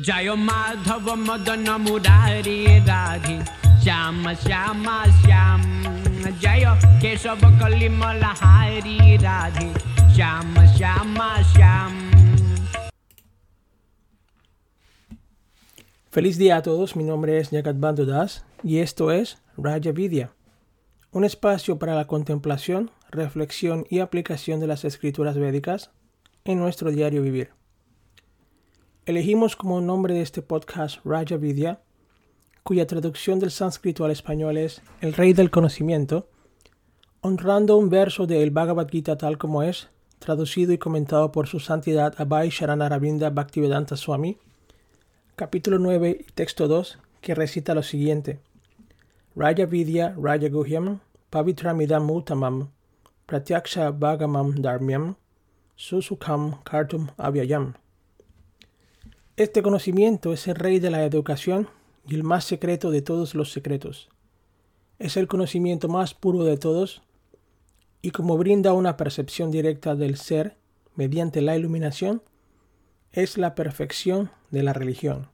जय माधव मदन मुरारी राधे श्याम श्याम श्याम जय केशव कलिमल हारी राधे श्याम श्याम Shyam Feliz día a todos, mi nombre es Jagat Bandhu Das y esto es Raja Vidya, un espacio para la contemplación, reflexión y aplicación de las escrituras védicas en nuestro diario vivir. Elegimos como nombre de este podcast Raja Vidya, cuya traducción del sánscrito al español es El Rey del Conocimiento, honrando un verso del Bhagavad Gita tal como es, traducido y comentado por su santidad Abhay Sharanaravinda Bhaktivedanta Swami, capítulo 9 y texto 2, que recita lo siguiente. Raja Vidya Raja Guhyam Pavitramidam Uttamam Pratyaksha Bhagamam Dharmyam Susukham Kartum Avyayam. Este conocimiento es el rey de la educación y el más secreto de todos los secretos. Es el conocimiento más puro de todos y como brinda una percepción directa del ser mediante la iluminación, es la perfección de la religión.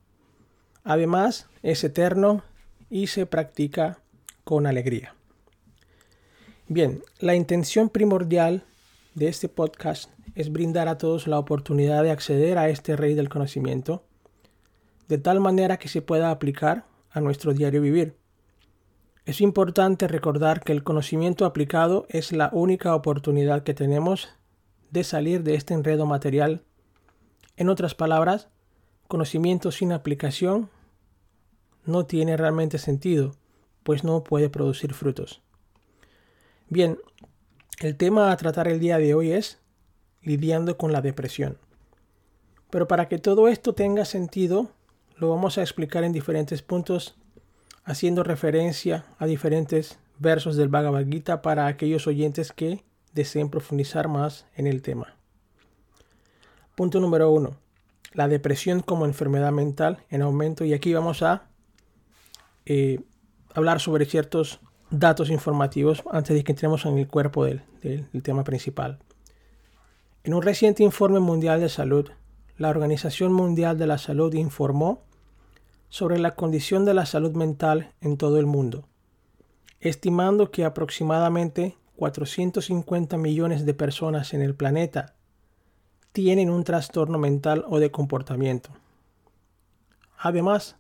Además, es eterno y se practica con alegría. Bien, la intención primordial de este podcast es brindar a todos la oportunidad de acceder a este rey del conocimiento, de tal manera que se pueda aplicar a nuestro diario vivir. Es importante recordar que el conocimiento aplicado es la única oportunidad que tenemos de salir de este enredo material. En otras palabras, conocimiento sin aplicación no tiene realmente sentido, pues no puede producir frutos. Bien, el tema a tratar el día de hoy es lidiando con la depresión. Pero para que todo esto tenga sentido, lo vamos a explicar en diferentes puntos, haciendo referencia a diferentes versos del Bhagavad Gita para aquellos oyentes que deseen profundizar más en el tema. Punto número uno. La depresión como enfermedad mental en aumento. Y aquí vamos a eh, hablar sobre ciertos datos informativos antes de que entremos en el cuerpo del, del tema principal. En un reciente informe mundial de salud, la Organización Mundial de la Salud informó sobre la condición de la salud mental en todo el mundo, estimando que aproximadamente 450 millones de personas en el planeta tienen un trastorno mental o de comportamiento. Además,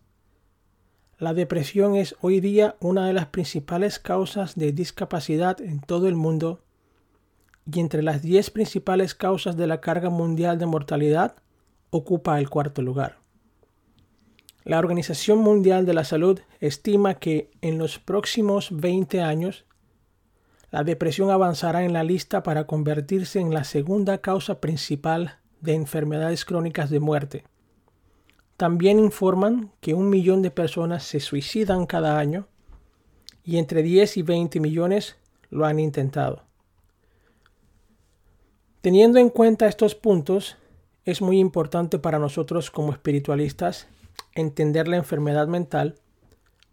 la depresión es hoy día una de las principales causas de discapacidad en todo el mundo y entre las 10 principales causas de la carga mundial de mortalidad ocupa el cuarto lugar. La Organización Mundial de la Salud estima que en los próximos 20 años la depresión avanzará en la lista para convertirse en la segunda causa principal de enfermedades crónicas de muerte. También informan que un millón de personas se suicidan cada año y entre 10 y 20 millones lo han intentado. Teniendo en cuenta estos puntos, es muy importante para nosotros como espiritualistas entender la enfermedad mental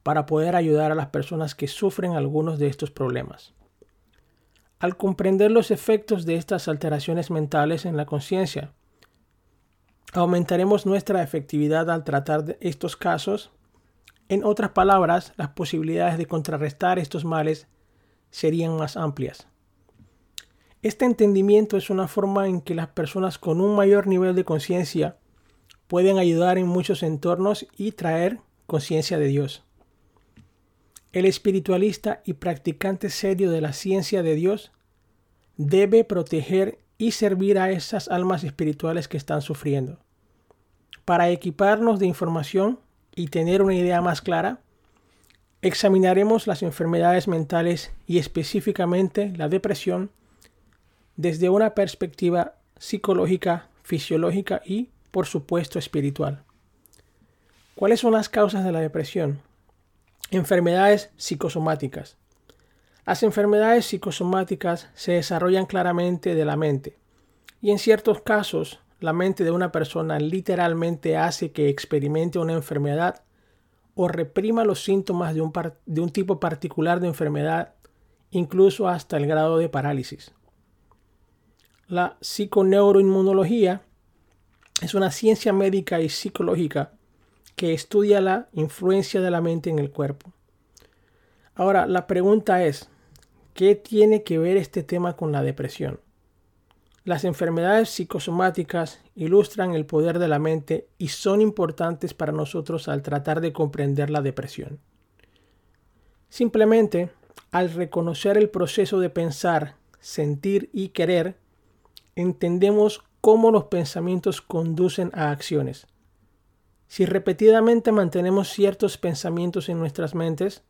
para poder ayudar a las personas que sufren algunos de estos problemas. Al comprender los efectos de estas alteraciones mentales en la conciencia, aumentaremos nuestra efectividad al tratar estos casos. En otras palabras, las posibilidades de contrarrestar estos males serían más amplias. Este entendimiento es una forma en que las personas con un mayor nivel de conciencia pueden ayudar en muchos entornos y traer conciencia de Dios. El espiritualista y practicante serio de la ciencia de Dios debe proteger y servir a esas almas espirituales que están sufriendo. Para equiparnos de información y tener una idea más clara, examinaremos las enfermedades mentales y específicamente la depresión desde una perspectiva psicológica, fisiológica y, por supuesto, espiritual. ¿Cuáles son las causas de la depresión? Enfermedades psicosomáticas. Las enfermedades psicosomáticas se desarrollan claramente de la mente y en ciertos casos la mente de una persona literalmente hace que experimente una enfermedad o reprima los síntomas de un, tipo particular de enfermedad, incluso hasta el grado de parálisis. La psiconeuroinmunología es una ciencia médica y psicológica que estudia la influencia de la mente en el cuerpo. Ahora, la pregunta es, ¿qué tiene que ver este tema con la depresión? Las enfermedades psicosomáticas ilustran el poder de la mente y son importantes para nosotros al tratar de comprender la depresión. Simplemente, al reconocer el proceso de pensar, sentir y querer, entendemos cómo los pensamientos conducen a acciones. Si repetidamente mantenemos ciertos pensamientos en nuestras mentes,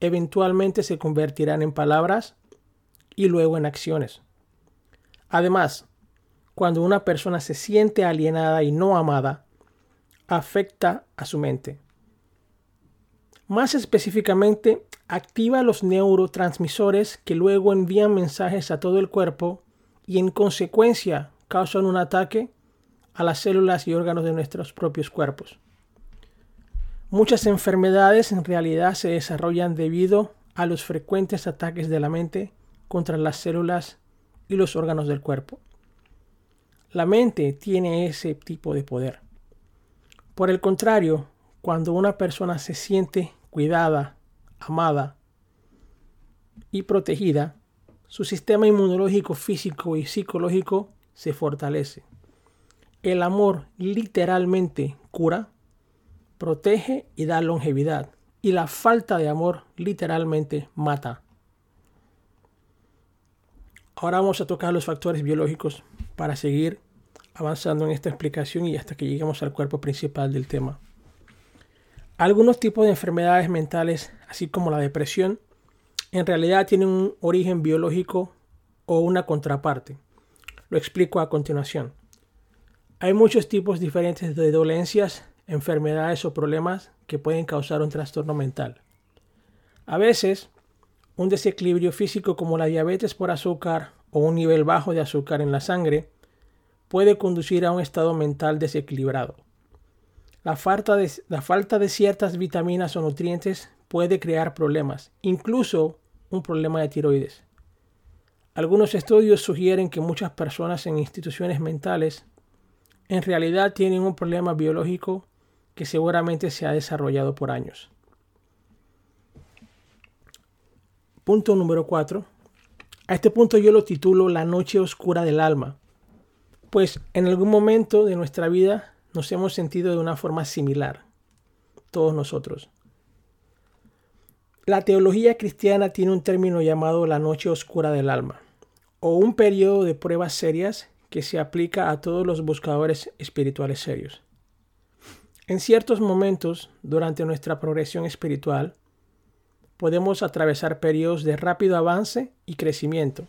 eventualmente se convertirán en palabras y luego en acciones. Además, cuando una persona se siente alienada y no amada, afecta a su mente. Más específicamente, activa los neurotransmisores que luego envían mensajes a todo el cuerpo y en consecuencia causan un ataque a las células y órganos de nuestros propios cuerpos. Muchas enfermedades en realidad se desarrollan debido a los frecuentes ataques de la mente contra las células y los órganos del cuerpo. La mente tiene ese tipo de poder. Por el contrario, cuando una persona se siente cuidada, amada y protegida, su sistema inmunológico físico y psicológico se fortalece. El amor literalmente cura, protege y da longevidad. Y la falta de amor literalmente mata. Ahora vamos a tocar los factores biológicos para seguir avanzando en esta explicación y hasta que lleguemos al cuerpo principal del tema. Algunos tipos de enfermedades mentales, así como la depresión, en realidad tienen un origen biológico o una contraparte. Lo explico a continuación. Hay muchos tipos diferentes de dolencias, enfermedades o problemas que pueden causar un trastorno mental. A veces, un desequilibrio físico como la diabetes por azúcar o un nivel bajo de azúcar en la sangre puede conducir a un estado mental desequilibrado. La falta, de, la falta de ciertas vitaminas o nutrientes puede crear problemas, incluso un problema de tiroides. Algunos estudios sugieren que muchas personas en instituciones mentales en realidad tienen un problema biológico que seguramente se ha desarrollado por años. Punto número 4. A este punto yo lo titulo La noche oscura del alma, pues en algún momento de nuestra vida nos hemos sentido de una forma similar, todos nosotros. La teología cristiana tiene un término llamado la noche oscura del alma, o un periodo de pruebas serias que se aplica a todos los buscadores espirituales serios. En ciertos momentos, durante nuestra progresión espiritual, podemos atravesar periodos de rápido avance y crecimiento,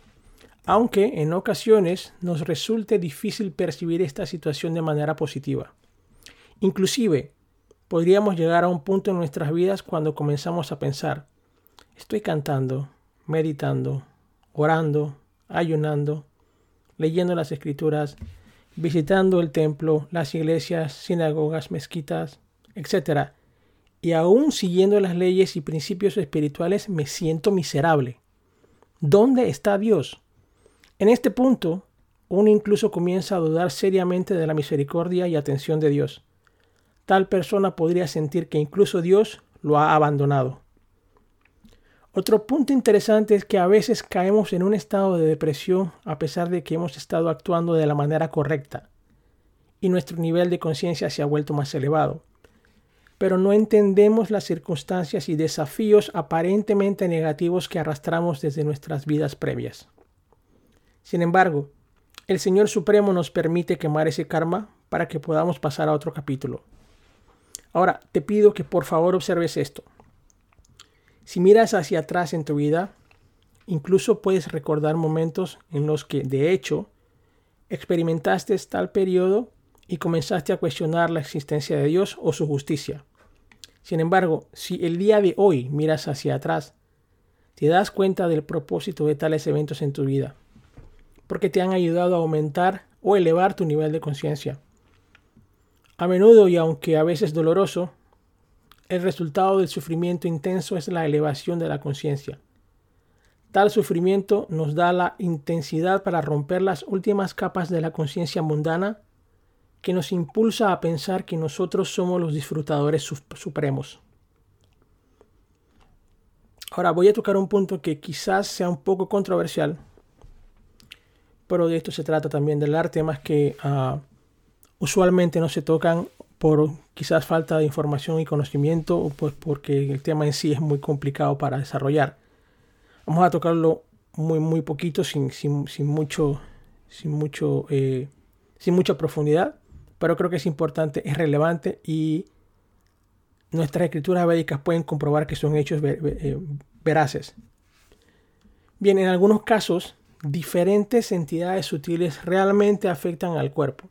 aunque en ocasiones nos resulte difícil percibir esta situación de manera positiva. Inclusive, podríamos llegar a un punto en nuestras vidas cuando comenzamos a pensar, estoy cantando, meditando, orando, ayunando, leyendo las escrituras, visitando el templo, las iglesias, sinagogas, mezquitas, etc. Y aún siguiendo las leyes y principios espirituales me siento miserable. ¿Dónde está Dios? En este punto, uno incluso comienza a dudar seriamente de la misericordia y atención de Dios. Tal persona podría sentir que incluso Dios lo ha abandonado. Otro punto interesante es que a veces caemos en un estado de depresión a pesar de que hemos estado actuando de la manera correcta y nuestro nivel de conciencia se ha vuelto más elevado. Pero no entendemos las circunstancias y desafíos aparentemente negativos que arrastramos desde nuestras vidas previas. Sin embargo, el Señor Supremo nos permite quemar ese karma para que podamos pasar a otro capítulo. Ahora, te pido que por favor observes esto. Si miras hacia atrás en tu vida, incluso puedes recordar momentos en los que, de hecho, experimentaste tal periodo y comenzaste a cuestionar la existencia de Dios o su justicia. Sin embargo, si el día de hoy miras hacia atrás, te das cuenta del propósito de tales eventos en tu vida porque te han ayudado a aumentar o elevar tu nivel de conciencia. A menudo y aunque a veces doloroso, el resultado del sufrimiento intenso es la elevación de la conciencia. Tal sufrimiento nos da la intensidad para romper las últimas capas de la conciencia mundana que nos impulsa a pensar que nosotros somos los disfrutadores supremos. Ahora voy a tocar un punto que quizás sea un poco controversial, pero de esto se trata también del arte, temas que uh, usualmente no se tocan por quizás falta de información y conocimiento o pues porque el tema en sí es muy complicado para desarrollar. Vamos a tocarlo muy muy poquito sin, sin, sin mucho sin mucho eh, sin mucha profundidad pero creo que es importante es relevante y nuestras escrituras védicas pueden comprobar que son hechos eh, veraces bien en algunos casos diferentes entidades sutiles realmente afectan al cuerpo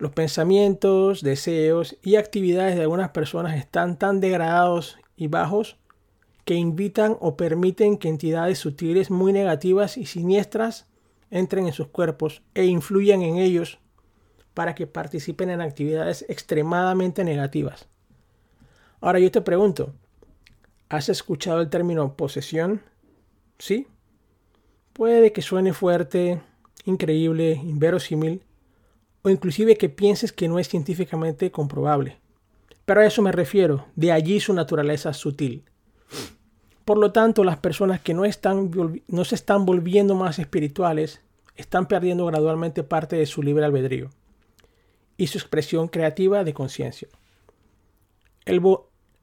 los pensamientos, deseos y actividades de algunas personas están tan degradados y bajos que invitan o permiten que entidades sutiles muy negativas y siniestras entren en sus cuerpos e influyan en ellos para que participen en actividades extremadamente negativas. Ahora yo te pregunto, ¿has escuchado el término posesión? ¿Sí? Puede que suene fuerte, increíble, inverosímil, o inclusive que pienses que no es científicamente comprobable. Pero a eso me refiero, de allí su naturaleza sutil. Por lo tanto, las personas que no, están, no se están volviendo más espirituales están perdiendo gradualmente parte de su libre albedrío y su expresión creativa de conciencia. El,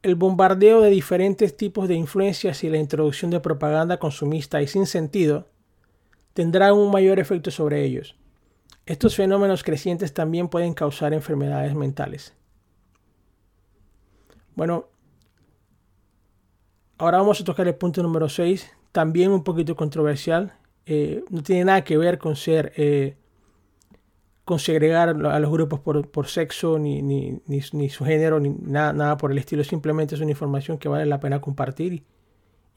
el bombardeo de diferentes tipos de influencias y la introducción de propaganda consumista y sin sentido tendrán un mayor efecto sobre ellos estos fenómenos crecientes también pueden causar enfermedades mentales. Bueno, ahora vamos a tocar el punto número 6, también un poquito controversial. Eh, no tiene nada que ver con ser, eh, con segregar a los grupos por, sexo, ni, ni, ni, su género, ni nada, nada por el estilo. Simplemente es una información que vale la pena compartir y,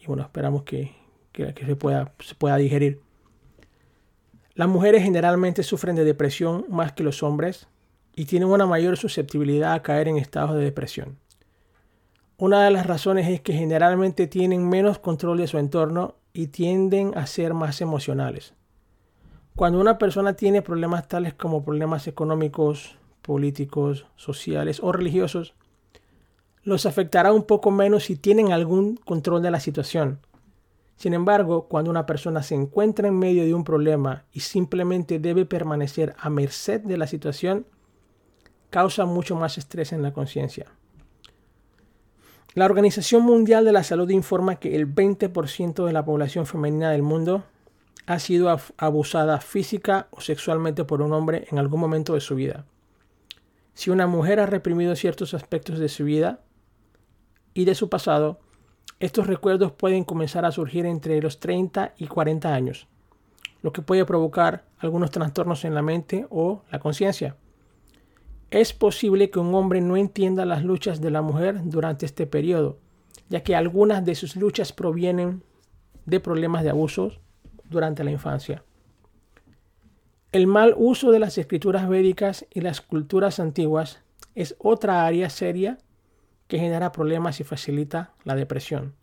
bueno, esperamos que, que, se, pueda, se pueda digerir. Las mujeres generalmente sufren de depresión más que los hombres y tienen una mayor susceptibilidad a caer en estados de depresión. Una de las razones es que generalmente tienen menos control de su entorno y tienden a ser más emocionales. Cuando una persona tiene problemas tales como problemas económicos, políticos, sociales o religiosos, los afectará un poco menos si tienen algún control de la situación, sin embargo, cuando una persona se encuentra en medio de un problema y simplemente debe permanecer a merced de la situación, causa mucho más estrés en la conciencia. La Organización Mundial de la Salud informa que el 20% de la población femenina del mundo ha sido abusada física o sexualmente por un hombre en algún momento de su vida. Si una mujer ha reprimido ciertos aspectos de su vida y de su pasado, estos recuerdos pueden comenzar a surgir entre los 30 y 40 años, lo que puede provocar algunos trastornos en la mente o la conciencia. Es posible que un hombre no entienda las luchas de la mujer durante este periodo, ya que algunas de sus luchas provienen de problemas de abusos durante la infancia. El mal uso de las escrituras védicas y las culturas antiguas es otra área seria que genera problemas y facilita la depresión.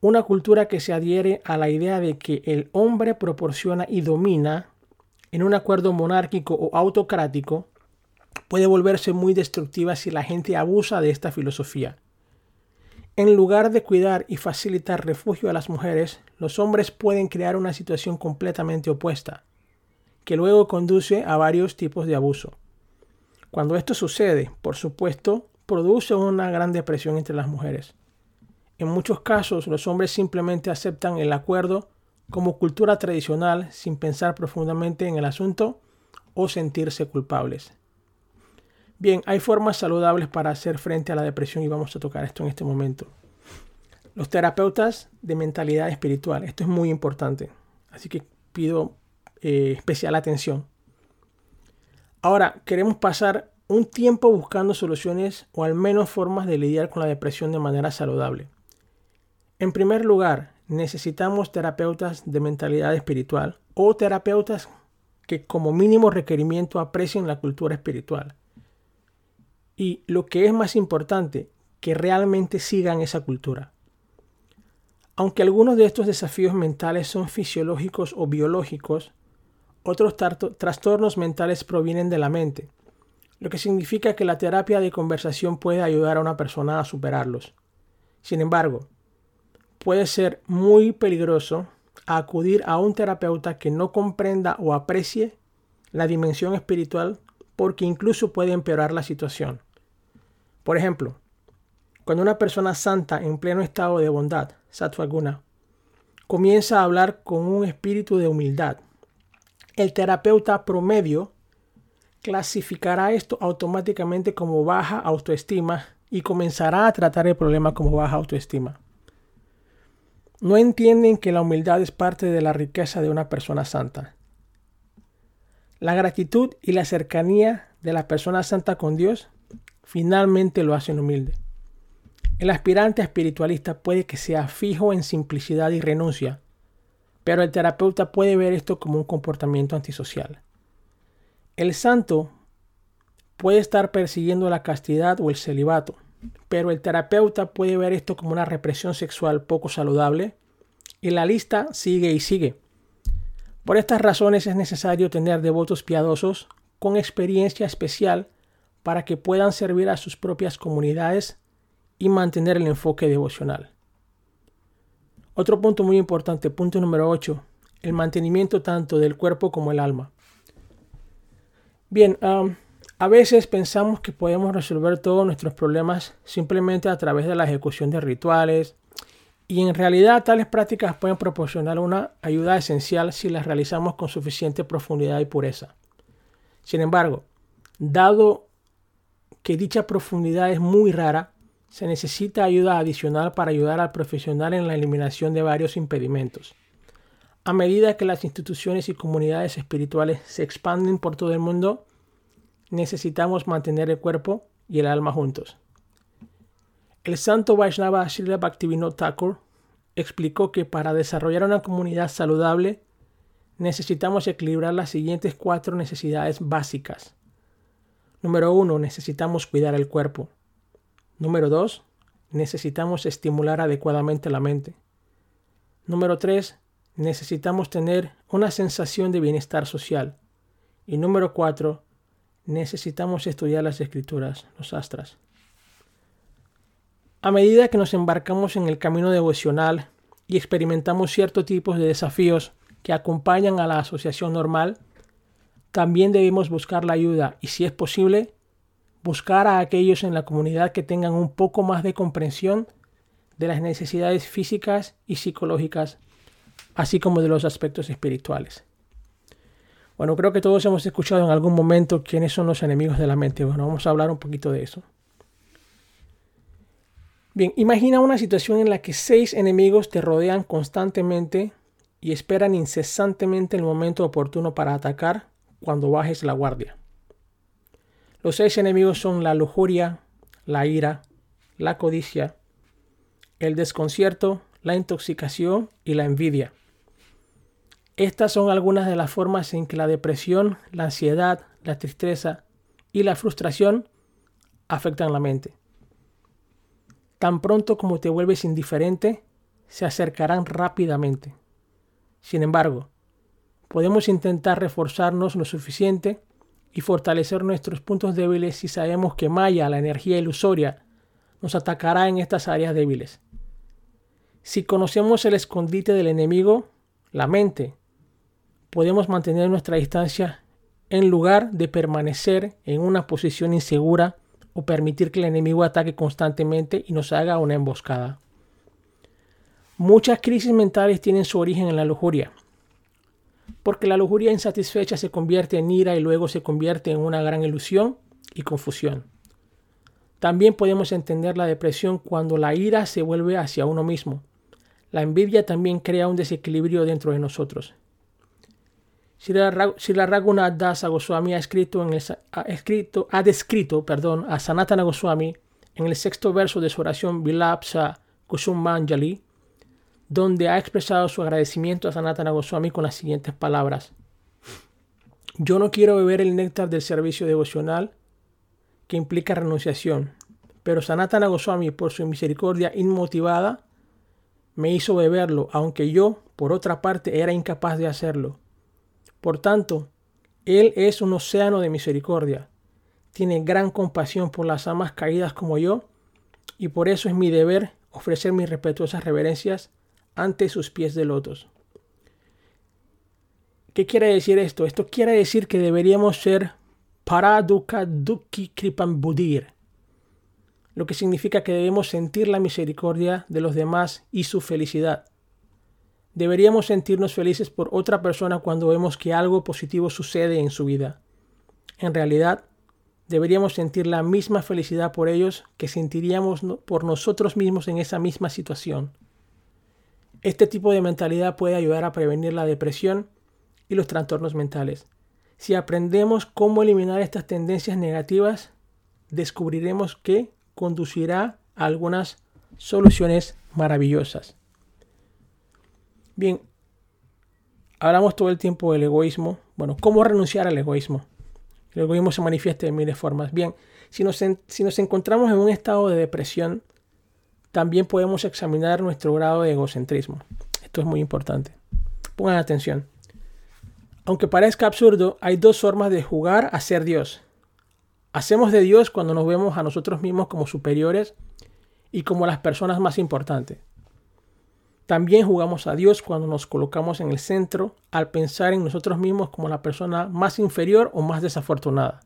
Una cultura que se adhiere a la idea de que el hombre proporciona y domina en un acuerdo monárquico o autocrático puede volverse muy destructiva si la gente abusa de esta filosofía. En lugar de cuidar y facilitar refugio a las mujeres, los hombres pueden crear una situación completamente opuesta, que luego conduce a varios tipos de abuso. Cuando esto sucede, por supuesto, produce una gran depresión entre las mujeres. En muchos casos los hombres simplemente aceptan el acuerdo como cultura tradicional sin pensar profundamente en el asunto o sentirse culpables. Bien, hay formas saludables para hacer frente a la depresión y vamos a tocar esto en este momento. Los terapeutas de mentalidad espiritual, esto es muy importante, así que pido eh, especial atención. Ahora, queremos pasar un tiempo buscando soluciones o al menos formas de lidiar con la depresión de manera saludable. En primer lugar, necesitamos terapeutas de mentalidad espiritual o terapeutas que como mínimo requerimiento aprecien la cultura espiritual. Y lo que es más importante, que realmente sigan esa cultura. Aunque algunos de estos desafíos mentales son fisiológicos o biológicos, otros trastornos mentales provienen de la mente, lo que significa que la terapia de conversación puede ayudar a una persona a superarlos. Sin embargo, puede ser muy peligroso acudir a un terapeuta que no comprenda o aprecie la dimensión espiritual porque incluso puede empeorar la situación. Por ejemplo, cuando una persona santa en pleno estado de bondad, satvaguna, comienza a hablar con un espíritu de humildad, el terapeuta promedio clasificará esto automáticamente como baja autoestima y comenzará a tratar el problema como baja autoestima. No entienden que la humildad es parte de la riqueza de una persona santa. La gratitud y la cercanía de la persona santa con Dios finalmente lo hacen humilde. El aspirante espiritualista puede que sea fijo en simplicidad y renuncia, pero el terapeuta puede ver esto como un comportamiento antisocial. El santo puede estar persiguiendo la castidad o el celibato, pero el terapeuta puede ver esto como una represión sexual poco saludable y la lista sigue y sigue. Por estas razones es necesario tener devotos piadosos con experiencia especial para que puedan servir a sus propias comunidades y mantener el enfoque devocional. Otro punto muy importante, punto número 8, el mantenimiento tanto del cuerpo como el alma. Bien, a veces pensamos que podemos resolver todos nuestros problemas simplemente a través de la ejecución de rituales y en realidad tales prácticas pueden proporcionar una ayuda esencial si las realizamos con suficiente profundidad y pureza. Sin embargo, dado que dicha profundidad es muy rara, se necesita ayuda adicional para ayudar al profesional en la eliminación de varios impedimentos. A medida que las instituciones y comunidades espirituales se expanden por todo el mundo, necesitamos mantener el cuerpo y el alma juntos. El santo Vaishnava Srila Bhaktivinoda Thakur explicó que para desarrollar una comunidad saludable necesitamos equilibrar las siguientes cuatro necesidades básicas. Número uno, necesitamos cuidar el cuerpo. Número dos, necesitamos estimular adecuadamente la mente. Número tres, necesitamos tener una sensación de bienestar social. Y número cuatro, necesitamos estudiar las escrituras, los astras. A medida que nos embarcamos en el camino devocional y experimentamos ciertos tipos de desafíos que acompañan a la asociación normal, también debemos buscar la ayuda y, si es posible, buscar a aquellos en la comunidad que tengan un poco más de comprensión de las necesidades físicas y psicológicas así como de los aspectos espirituales. Bueno, creo que todos hemos escuchado en algún momento quiénes son los enemigos de la mente. Bueno, vamos a hablar un poquito de eso. Bien, imagina una situación en la que seis enemigos te rodean constantemente y esperan incesantemente el momento oportuno para atacar cuando bajes la guardia. Los seis enemigos son la lujuria, la ira, la codicia, el desconcierto, la intoxicación y la envidia. Estas son algunas de las formas en que la depresión, la ansiedad, la tristeza y la frustración afectan la mente. Tan pronto como te vuelves indiferente, se acercarán rápidamente. Sin embargo, podemos intentar reforzarnos lo suficiente y fortalecer nuestros puntos débiles si sabemos que Maya, la energía ilusoria, nos atacará en estas áreas débiles. Si conocemos el escondite del enemigo, la mente, podemos mantener nuestra distancia en lugar de permanecer en una posición insegura o permitir que el enemigo ataque constantemente y nos haga una emboscada. Muchas crisis mentales tienen su origen en la lujuria, porque la lujuria insatisfecha se convierte en ira y luego se convierte en una gran ilusión y confusión. También podemos entender la depresión cuando la ira se vuelve hacia uno mismo. La envidia también crea un desequilibrio dentro de nosotros. Srila Raghunath Das Goswami ha escrito, ha escrito, ha descrito, perdón, a Sanatana Goswami en el sexto verso de su oración Vilapsa Manjali, donde ha expresado su agradecimiento a Sanatana Goswami con las siguientes palabras. Yo no quiero beber el néctar del servicio devocional que implica renunciación, pero Sanatana Goswami, por su misericordia inmotivada, me hizo beberlo, aunque yo, por otra parte, era incapaz de hacerlo Por tanto, Él es un océano de misericordia. Tiene gran compasión por las almas caídas como yo, y por eso es mi deber ofrecer mis respetuosas reverencias ante sus pies de lotos. ¿Qué quiere decir esto? Esto quiere decir que deberíamos ser paraduka duki kripambudir, lo que significa que debemos sentir la misericordia de los demás y su felicidad. Deberíamos sentirnos felices por otra persona cuando vemos que algo positivo sucede en su vida. En realidad, deberíamos sentir la misma felicidad por ellos que sentiríamos por nosotros mismos en esa misma situación. Este tipo de mentalidad puede ayudar a prevenir la depresión y los trastornos mentales. Si aprendemos cómo eliminar estas tendencias negativas, descubriremos que conducirá a algunas soluciones maravillosas. Bien, hablamos todo el tiempo del egoísmo. Bueno, ¿cómo renunciar al egoísmo? El egoísmo se manifiesta de miles formas. Bien, si nos, si nos encontramos en un estado de depresión, también podemos examinar nuestro grado de egocentrismo. Esto es muy importante. Pongan atención. Aunque parezca absurdo, hay dos formas de jugar a ser Dios. Hacemos de Dios cuando nos vemos a nosotros mismos como superiores y como las personas más importantes. También jugamos a Dios cuando nos colocamos en el centro al pensar en nosotros mismos como la persona más inferior o más desafortunada.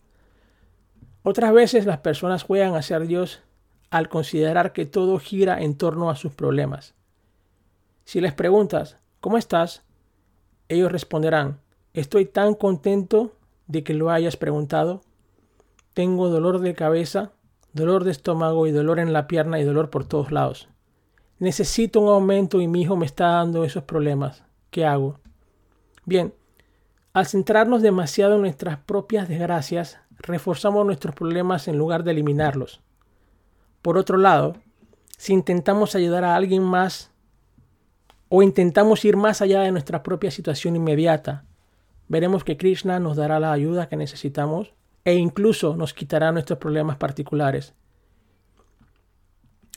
Otras veces las personas juegan a ser Dios al considerar que todo gira en torno a sus problemas. Si les preguntas, ¿cómo estás? Ellos responderán, estoy tan contento de que lo hayas preguntado. Tengo dolor de cabeza, dolor de estómago y dolor en la pierna y dolor por todos lados necesito un aumento y mi hijo me está dando esos problemas. ¿Qué hago? Bien, al centrarnos demasiado en nuestras propias desgracias, reforzamos nuestros problemas en lugar de eliminarlos. Por otro lado, si intentamos ayudar a alguien más o intentamos ir más allá de nuestra propia situación inmediata, veremos que Krishna nos dará la ayuda que necesitamos e incluso nos quitará nuestros problemas particulares.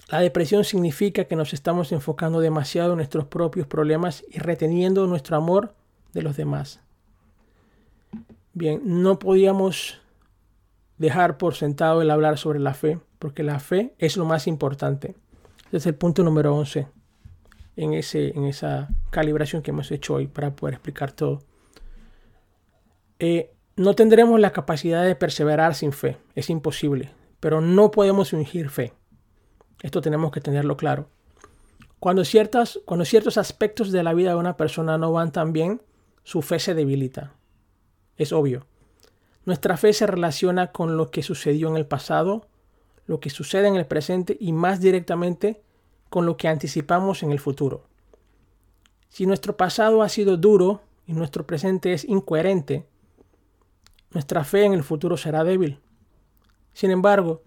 La depresión significa que nos estamos enfocando demasiado en nuestros propios problemas y reteniendo nuestro amor de los demás. Bien, no podíamos dejar por sentado el hablar sobre la fe, porque la fe es lo más importante. Este es el punto número 11 en, ese, en esa calibración que hemos hecho hoy para poder explicar todo. Eh, no tendremos la capacidad de perseverar sin fe, es imposible, pero no podemos fingir fe. Esto tenemos que tenerlo claro. Cuando, ciertas, cuando ciertos aspectos de la vida de una persona no van tan bien, su fe se debilita. Es obvio. Nuestra fe se relaciona con lo que sucedió en el pasado, lo que sucede en el presente y más directamente con lo que anticipamos en el futuro. Si nuestro pasado ha sido duro y nuestro presente es incoherente, nuestra fe en el futuro será débil. Sin embargo,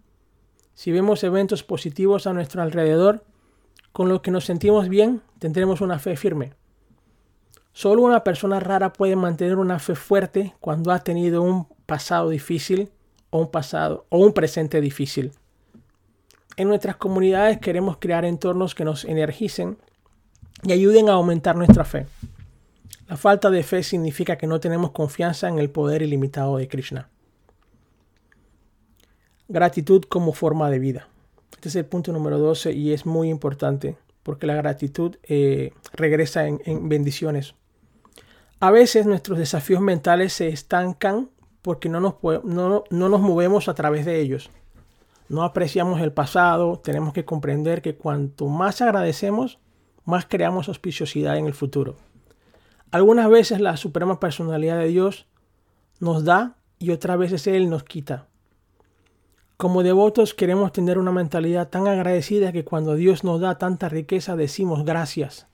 si vemos eventos positivos a nuestro alrededor, con los que nos sentimos bien, tendremos una fe firme. Solo una persona rara puede mantener una fe fuerte cuando ha tenido un pasado difícil o un pasado o un presente difícil. En nuestras comunidades queremos crear entornos que nos energicen y ayuden a aumentar nuestra fe. La falta de fe significa que no tenemos confianza en el poder ilimitado de Krishna. Gratitud como forma de vida. Este es el punto número 12 y es muy importante porque la gratitud eh, regresa en, bendiciones. A veces nuestros desafíos mentales se estancan porque no nos, no, no nos movemos a través de ellos. No apreciamos el pasado, tenemos que comprender que cuanto más agradecemos, más creamos auspiciosidad en el futuro. Algunas veces la suprema personalidad de Dios nos da y otras veces Él nos quita. Como devotos queremos tener una mentalidad tan agradecida que cuando Dios nos da tanta riqueza decimos gracias.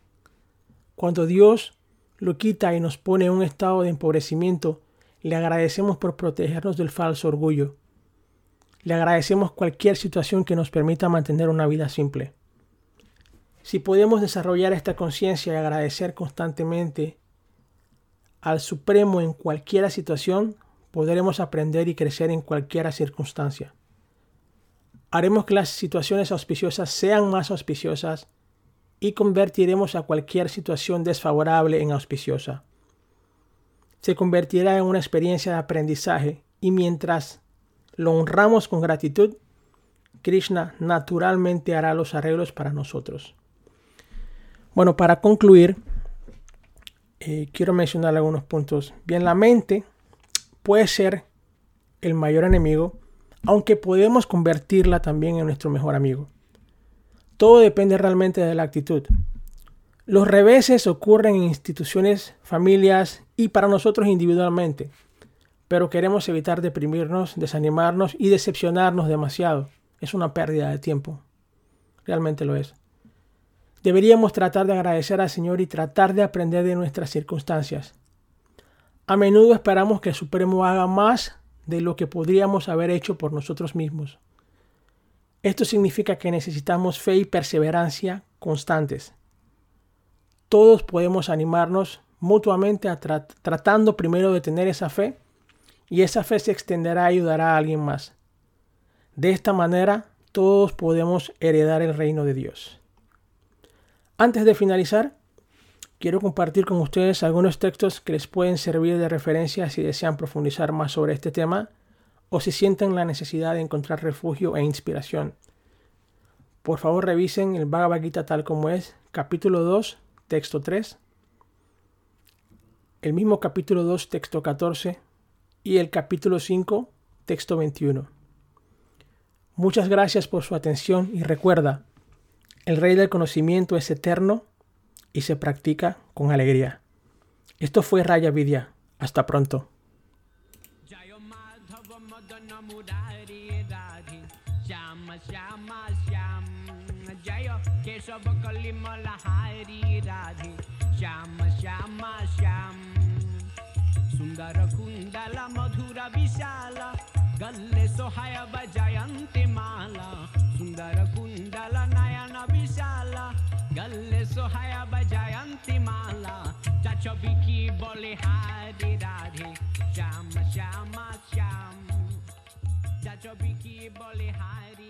Cuando Dios lo quita y nos pone en un estado de empobrecimiento, le agradecemos por protegernos del falso orgullo. Le agradecemos cualquier situación que nos permita mantener una vida simple. Si podemos desarrollar esta conciencia y agradecer constantemente al Supremo en cualquier situación, podremos aprender y crecer en cualquier circunstancia haremos que las situaciones auspiciosas sean más auspiciosas y convertiremos a cualquier situación desfavorable en auspiciosa. se convertirá en una experiencia de aprendizaje y mientras lo honramos con gratitud, Krishna naturalmente hará los arreglos para nosotros. Bueno, para concluir, eh, quiero mencionar algunos puntos. Bien, la mente puede ser el mayor enemigo, aunque podemos convertirla también en nuestro mejor amigo. Todo depende realmente de la actitud. Los reveses ocurren en instituciones, familias y para nosotros individualmente, pero queremos evitar deprimirnos, desanimarnos y decepcionarnos demasiado. Es una pérdida de tiempo. Realmente lo es. Deberíamos tratar de agradecer al Señor y tratar de aprender de nuestras circunstancias. A menudo esperamos que el Supremo haga más de lo que podríamos haber hecho por nosotros mismos. Esto significa que necesitamos fe y perseverancia constantes. Todos podemos animarnos mutuamente tratando primero de tener esa fe y esa fe se extenderá y ayudará a alguien más. De esta manera todos podemos heredar el reino de Dios. Antes de finalizar, quiero compartir con ustedes algunos textos que les pueden servir de referencia si desean profundizar más sobre este tema o si sienten la necesidad de encontrar refugio e inspiración. Por favor revisen el Bhagavad Gita tal como es, capítulo 2, texto 3, el mismo capítulo 2, texto 14 y el capítulo 5, texto 21. Muchas gracias por su atención y recuerda, el rey del conocimiento es eterno y se practica con alegría. Esto fue Raya Vidya. Hasta pronto. सुन्दर कुण्डल मधुर विशाल गल्ले सोहाय बजयन्ति माला सुन्दर कुण्डल नयन गले सोहाया बजायंती माला चाचो बिकी बोले हारी राधे, श्याम श्याम श्याम। चाचो बिकी बोले हारी